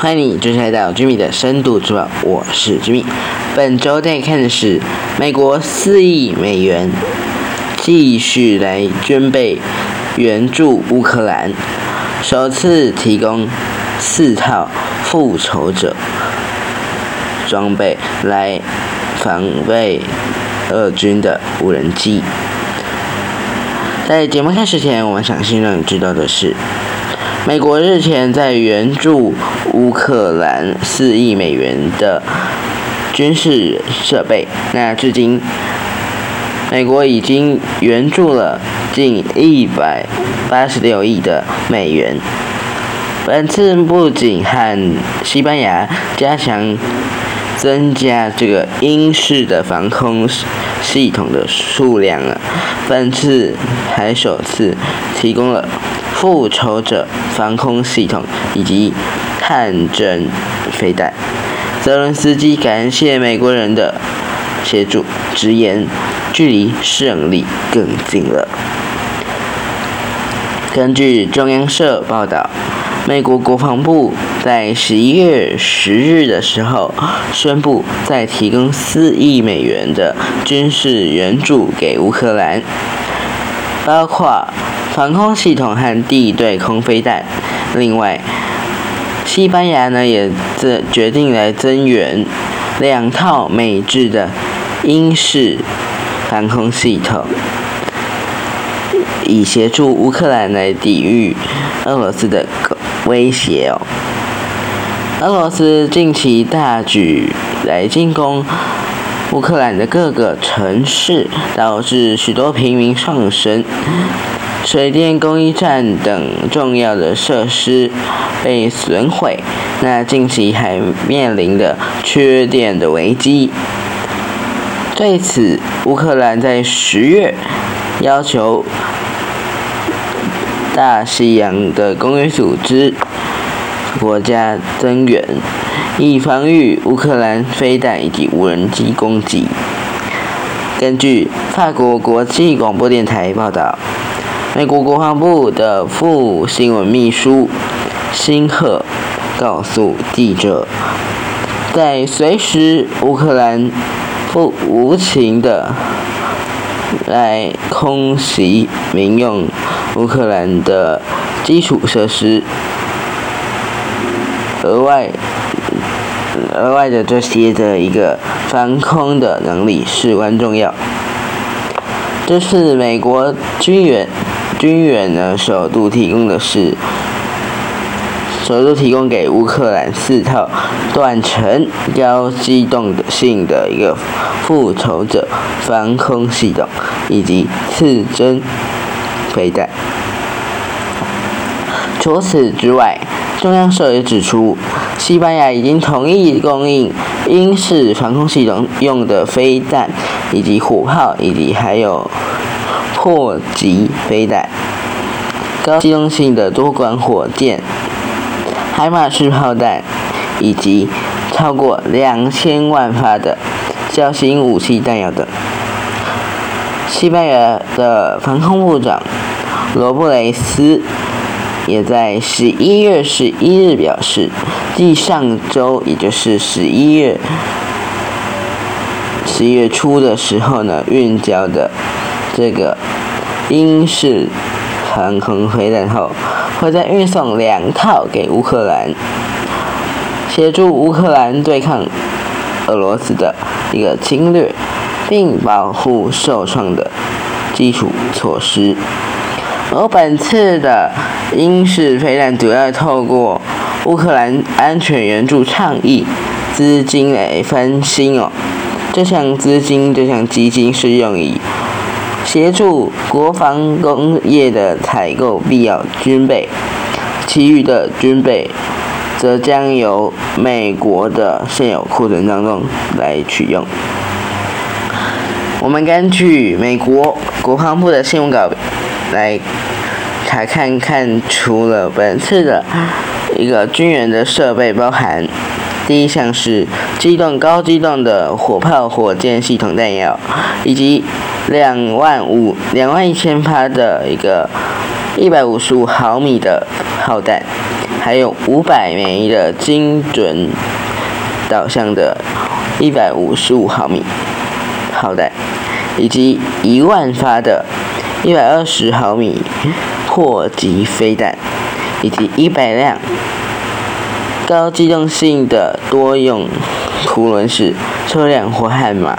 欢迎你，就是来到军迷的深度之报，我是军迷。本周带看的是美国四亿美元继续来捐备援助乌克兰，首次提供四套复仇者装备来防备俄军的无人机。在节目开始前，我们想先让你知道的是，美国日前在援助乌克兰四亿美元的军事设备，那至今美国已经援助了近一百八十六亿的美元。本次不仅和西班牙加强。增加这个英式的防空系统的数量了。本次还首次提供了复仇者防空系统以及探针飞弹。泽伦斯基感谢美国人的协助，直言距离胜利更近了。根据中央社报道。美国国防部在十一月十日的时候宣布，再提供四亿美元的军事援助给乌克兰，包括防空系统和地对空飞弹。另外，西班牙呢也这决定来增援两套美制的英式防空系统，以协助乌克兰来抵御俄罗斯的。威胁哦！俄罗斯近期大举来进攻乌克兰的各个城市，导致许多平民丧生，水电供应站等重要的设施被损毁。那近期还面临的缺电的危机。对此，乌克兰在十月要求。大西洋的公约组织国家增援，以防御乌克兰飞弹以及无人机攻击。根据法国国际广播电台报道，美国国防部的副新闻秘书辛赫告诉记者，在随时乌克兰不无情的来空袭民用。乌克兰的基础设施，额外额外的这些的一个防空的能力至关重要。这是美国军援军援呢首度提供的是，首度提供给乌克兰四套短程高机动性的一个复仇者防空系统，以及刺针。飞弹。除此之外，中央社也指出，西班牙已经同意供应英式防空系统用的飞弹，以及火炮，以及还有迫击飞弹、高机动性的多管火箭、海马式炮弹，以及超过两千万发的小型武器弹药等。西班牙的防空部长罗布雷斯也在十一月十一日表示，继上周，也就是十一月十一月初的时候呢，运交的这个英式防空飞弹后，会再运送两套给乌克兰，协助乌克兰对抗俄罗斯的一个侵略。并保护受创的基础措施。而本次的英式飞弹主要透过乌克兰安全援助倡议资金来翻新哦。这项资金，这项基金是用以协助国防工业的采购必要军备，其余的军备则将由美国的现有库存当中来取用。我们根据美国国防部的新闻稿来查看看，除了本次的一个军援的设备，包含第一项是机动高机动的火炮、火箭系统弹药，以及两万五两万一千发的一个一百五十五毫米的炮弹，还有五百枚的精准导向的一百五十五毫米。炮弹，以及一万发的一百二十毫米迫击飞弹，以及一百辆高机动性的多用图轮式车辆或悍马，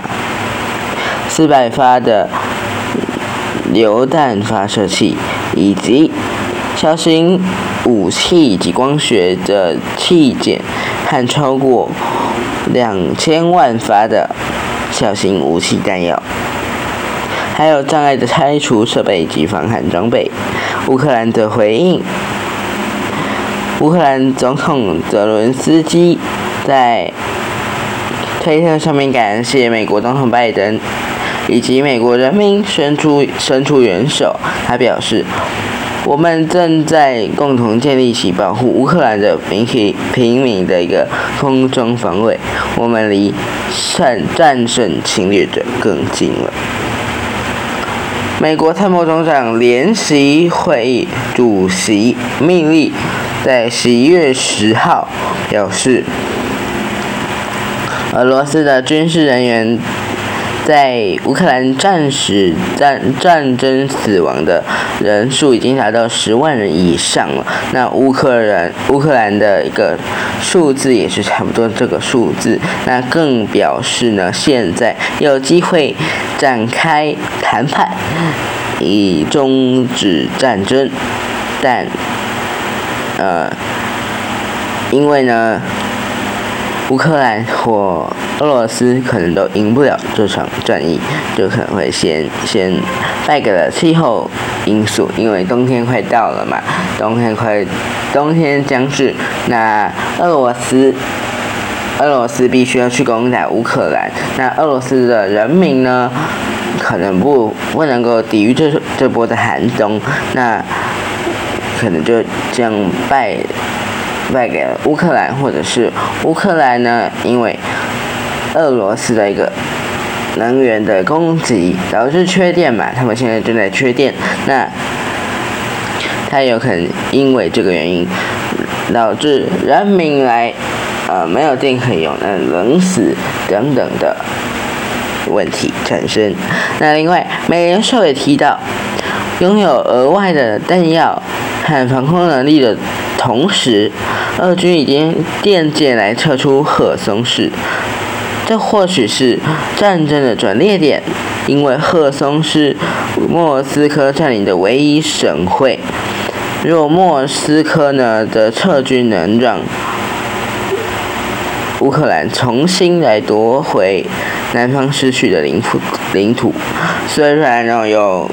四百发的榴弹发射器，以及小型武器及光学的器件，和超过两千万发的小型武器弹药，还有障碍的拆除设备及防寒装备。乌克兰的回应，乌克兰总统泽伦斯基在推特上面感谢美国总统拜登以及美国人民伸出伸出援手，他表示。我们正在共同建立起保护乌克兰的民平平民的一个空中防卫，我们离战战胜侵略者更近了。美国参谋总长联席会议主席密利在十一月十号表示，俄罗斯的军事人员。在乌克兰战时战战争死亡的人数已经达到十万人以上了。那乌克兰乌克兰的一个数字也是差不多这个数字。那更表示呢，现在有机会展开谈判，以终止战争。但，呃，因为呢。乌克兰或俄罗斯可能都赢不了这场战役，就可能会先先败给了气候因素，因为冬天快到了嘛，冬天快，冬天将至，那俄罗斯，俄罗斯必须要去攻打乌克兰，那俄罗斯的人民呢，可能不不能够抵御这这波的寒冬，那可能就这样败。败给了乌克兰，或者是乌克兰呢？因为俄罗斯的一个能源的供给导致缺电嘛，他们现在正在缺电，那他有可能因为这个原因导致人民来呃没有电可以用，那冷死等等的问题产生。那另外，美联社也提到，拥有额外的弹药和防空能力的同时。俄军已经电箭来撤出赫松市，这或许是战争的转捩点，因为赫松是莫斯科占领的唯一省会。若莫斯科呢的撤军能让乌克兰重新来夺回南方失去的领土，领土虽然呢有。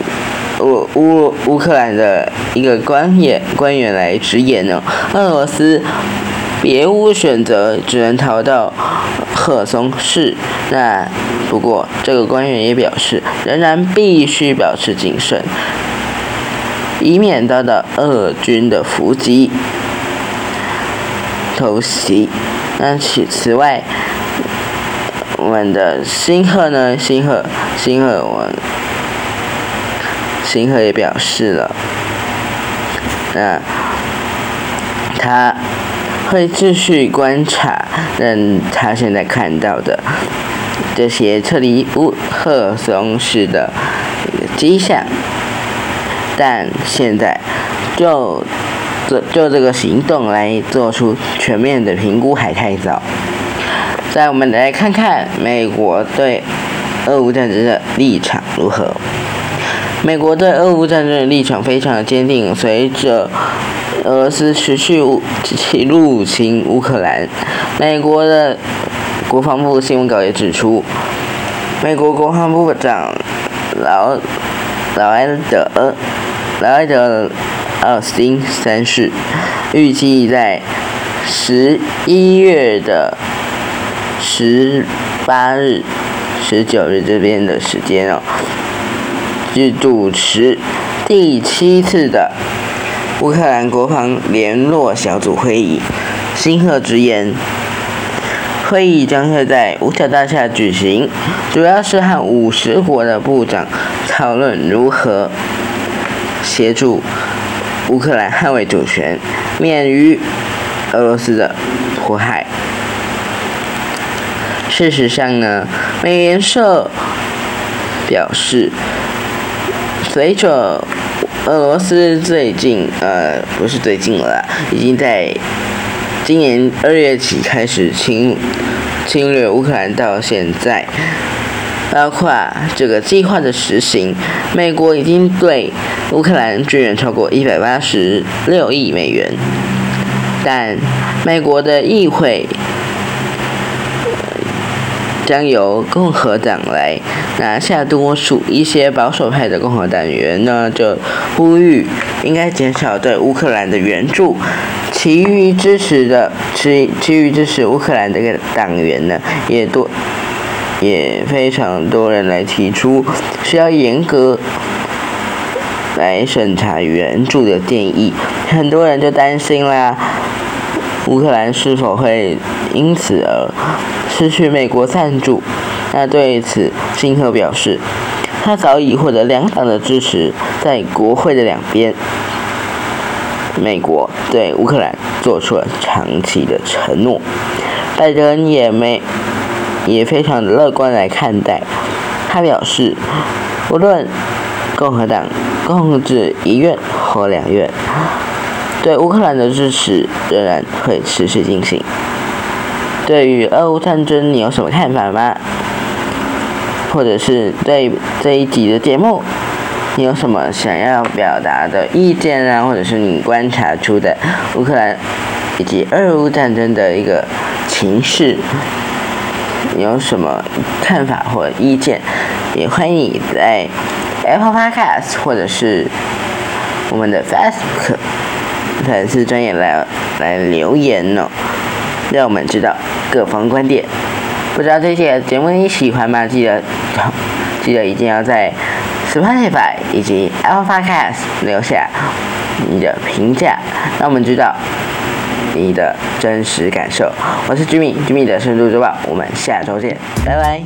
乌乌乌克兰的一个官员官员来直言呢，俄罗斯别无选择，只能逃到赫松市。那不过这个官员也表示，仍然必须保持谨慎，以免遭到俄军的伏击偷袭。那其此外，我们的新赫呢？新赫新赫我。星河也表示了，那他会继续观察，嗯他现在看到的这些撤离乌赫松市的迹象，但现在就就就这个行动来做出全面的评估还太早。再我们来看看美国对俄乌战争的立场如何。美国对俄乌战争的立场非常的坚定。随着俄罗斯持续入侵乌克兰，美国的国防部新闻稿也指出，美国国防部长劳劳埃德劳埃德奥斯汀三世预计在十一月的十八日、十九日这边的时间哦。是主持第七次的乌克兰国防联络小组会议。新赫直言，会议将会在五角大厦举行，主要是和五十国的部长讨论如何协助乌克兰捍卫主权，免于俄罗斯的迫害。事实上呢，美联社表示，随着俄罗斯最近呃不是最近了，已经在今年二月起开始侵侵略乌克兰到现在，包括这个计划的实行，美国已经对乌克兰支援超过一百八十六亿美元，但美国的议会。将由共和党来拿下多数，一些保守派的共和党员呢就呼吁应该减少对乌克兰的援助，其余支持的其其余支持乌克兰的党员呢也多也非常多人来提出需要严格来审查援助的建议，很多人就担心啦，乌克兰是否会因此而。失去美国赞助，那对此，辛特表示，他早已获得两党的支持，在国会的两边，美国对乌克兰做出了长期的承诺，拜登也没也非常乐观来看待，他表示，无论共和党控制一院或两院，对乌克兰的支持仍然会持续进行。对于俄乌战争，你有什么看法吗？或者是对这一集的节目，你有什么想要表达的意见啊？或者是你观察出的乌克兰以及俄乌战争的一个情势，你有什么看法或意见？也欢迎你在 Apple Podcast 或者是我们的 Facebook 粉丝专业来来留言哦。让我们知道各方观点。不知道这些节目你喜欢吗？记得记得一定要在 Spotify 以及 Apple Podcast 留下你的评价，让我们知道你的真实感受。我是 Jimmy，Jimmy 的深度周报，我们下周见，拜拜。